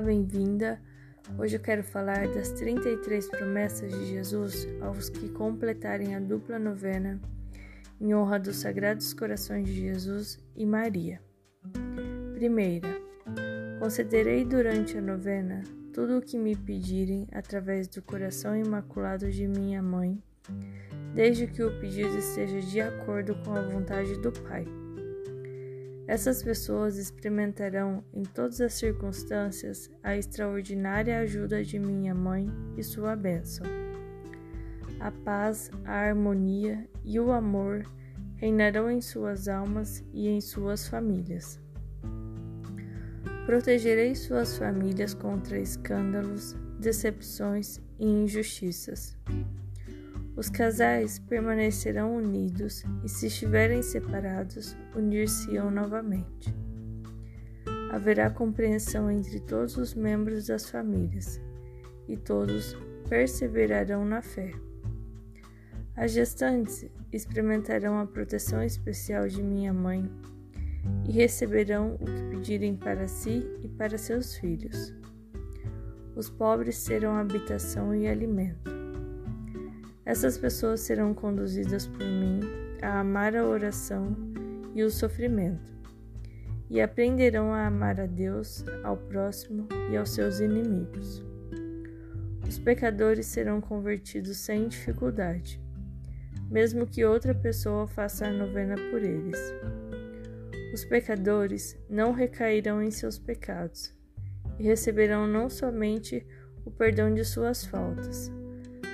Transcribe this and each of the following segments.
Bem-vinda. Hoje eu quero falar das 33 promessas de Jesus aos que completarem a dupla novena em honra dos Sagrados Corações de Jesus e Maria. Primeira, concederei durante a novena tudo o que me pedirem através do coração imaculado de minha mãe, desde que o pedido esteja de acordo com a vontade do Pai. Essas pessoas experimentarão em todas as circunstâncias a extraordinária ajuda de minha mãe e sua bênção. A paz, a harmonia e o amor reinarão em suas almas e em suas famílias. Protegerei suas famílias contra escândalos, decepções e injustiças. Os casais permanecerão unidos e, se estiverem separados, unir-se-ão novamente. Haverá compreensão entre todos os membros das famílias e todos perseverarão na fé. As gestantes experimentarão a proteção especial de minha mãe e receberão o que pedirem para si e para seus filhos. Os pobres terão habitação e alimento. Essas pessoas serão conduzidas por mim a amar a oração e o sofrimento, e aprenderão a amar a Deus, ao próximo e aos seus inimigos. Os pecadores serão convertidos sem dificuldade, mesmo que outra pessoa faça a novena por eles. Os pecadores não recairão em seus pecados e receberão não somente o perdão de suas faltas,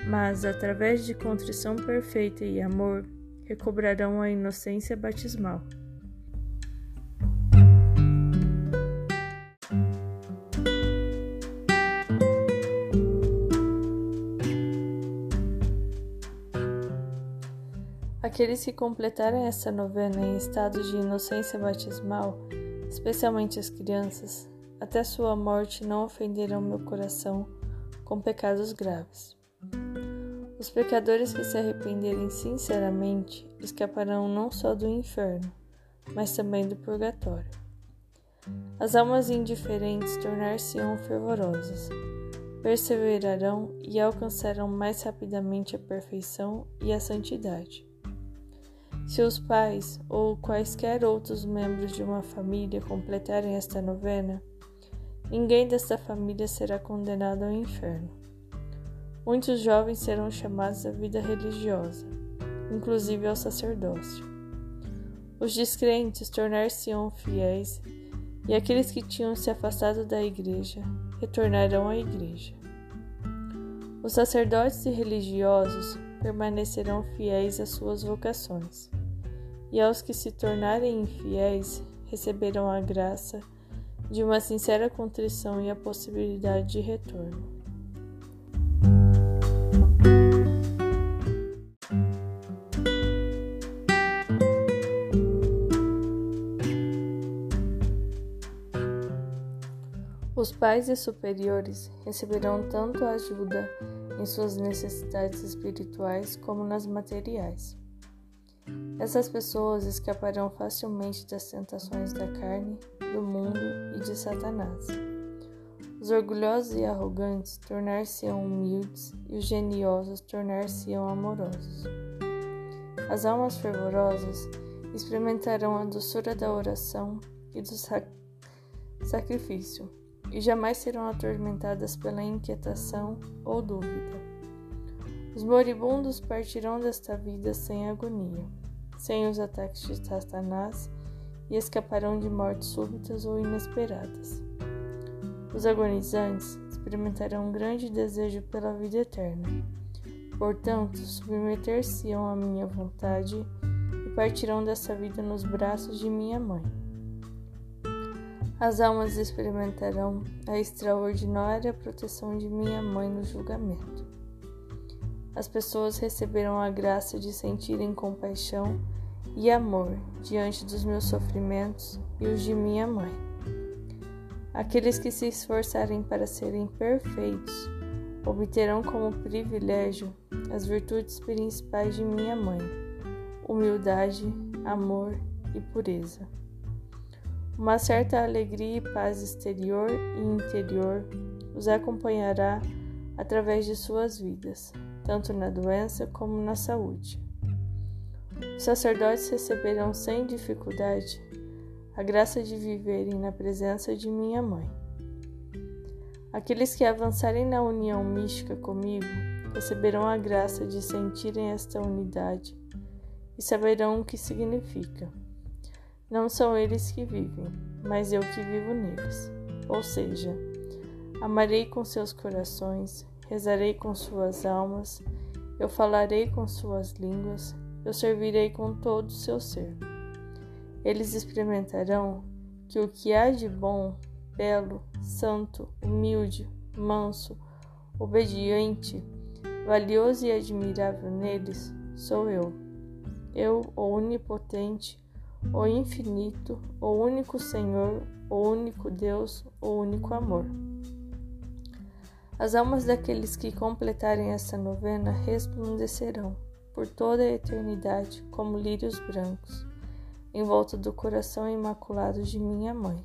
mas, através de contrição perfeita e amor, recobrarão a inocência batismal. Aqueles que completarem essa novena em estado de inocência batismal, especialmente as crianças, até sua morte não ofenderão meu coração com pecados graves. Os pecadores que se arrependerem sinceramente escaparão não só do inferno, mas também do purgatório. As almas indiferentes tornar-se-ão fervorosas, perseverarão e alcançarão mais rapidamente a perfeição e a santidade. Se os pais ou quaisquer outros membros de uma família completarem esta novena, ninguém desta família será condenado ao inferno. Muitos jovens serão chamados à vida religiosa, inclusive ao sacerdócio. Os descrentes tornar-se-ão fiéis, e aqueles que tinham se afastado da igreja retornarão à igreja. Os sacerdotes e religiosos permanecerão fiéis às suas vocações, e aos que se tornarem infiéis receberão a graça de uma sincera contrição e a possibilidade de retorno. Os pais e superiores receberão tanto ajuda em suas necessidades espirituais como nas materiais. Essas pessoas escaparão facilmente das tentações da carne, do mundo e de Satanás. Os orgulhosos e arrogantes tornar-se-ão humildes e os geniosos tornar-se-ão amorosos. As almas fervorosas experimentarão a doçura da oração e do sac sacrifício e jamais serão atormentadas pela inquietação ou dúvida. Os moribundos partirão desta vida sem agonia, sem os ataques de Satanás e escaparão de mortes súbitas ou inesperadas. Os agonizantes experimentarão um grande desejo pela vida eterna. Portanto, submeter-se-ão à minha vontade e partirão dessa vida nos braços de minha mãe. As almas experimentarão a extraordinária proteção de minha mãe no julgamento. As pessoas receberão a graça de sentirem compaixão e amor diante dos meus sofrimentos e os de minha mãe. Aqueles que se esforçarem para serem perfeitos obterão como privilégio as virtudes principais de minha mãe: humildade, amor e pureza. Uma certa alegria e paz exterior e interior os acompanhará através de suas vidas, tanto na doença como na saúde. Os sacerdotes receberão sem dificuldade a graça de viverem na presença de minha mãe. Aqueles que avançarem na união mística comigo receberão a graça de sentirem esta unidade e saberão o que significa. Não são eles que vivem, mas eu que vivo neles. Ou seja, amarei com seus corações, rezarei com suas almas, eu falarei com suas línguas, eu servirei com todo o seu ser. Eles experimentarão que o que há de bom, belo, santo, humilde, manso, obediente, valioso e admirável neles sou eu. Eu, o onipotente, o infinito, o único Senhor, o único Deus, o único amor. As almas daqueles que completarem esta novena resplandecerão por toda a eternidade como lírios brancos, em volta do coração imaculado de minha mãe.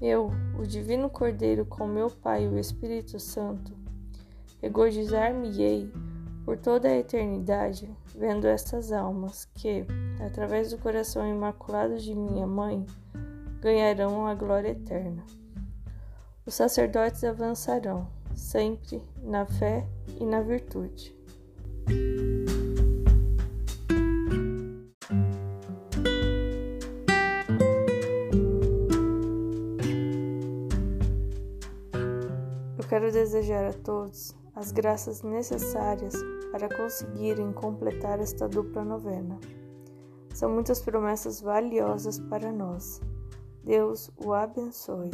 Eu, o Divino Cordeiro, com meu Pai, o Espírito Santo, regozijar-me-ei por toda a eternidade, vendo estas almas que, através do coração imaculado de minha mãe, ganharão a glória eterna. Os sacerdotes avançarão, sempre na fé e na virtude. Eu quero desejar a todos as graças necessárias para conseguirem completar esta dupla novena. São muitas promessas valiosas para nós. Deus o abençoe.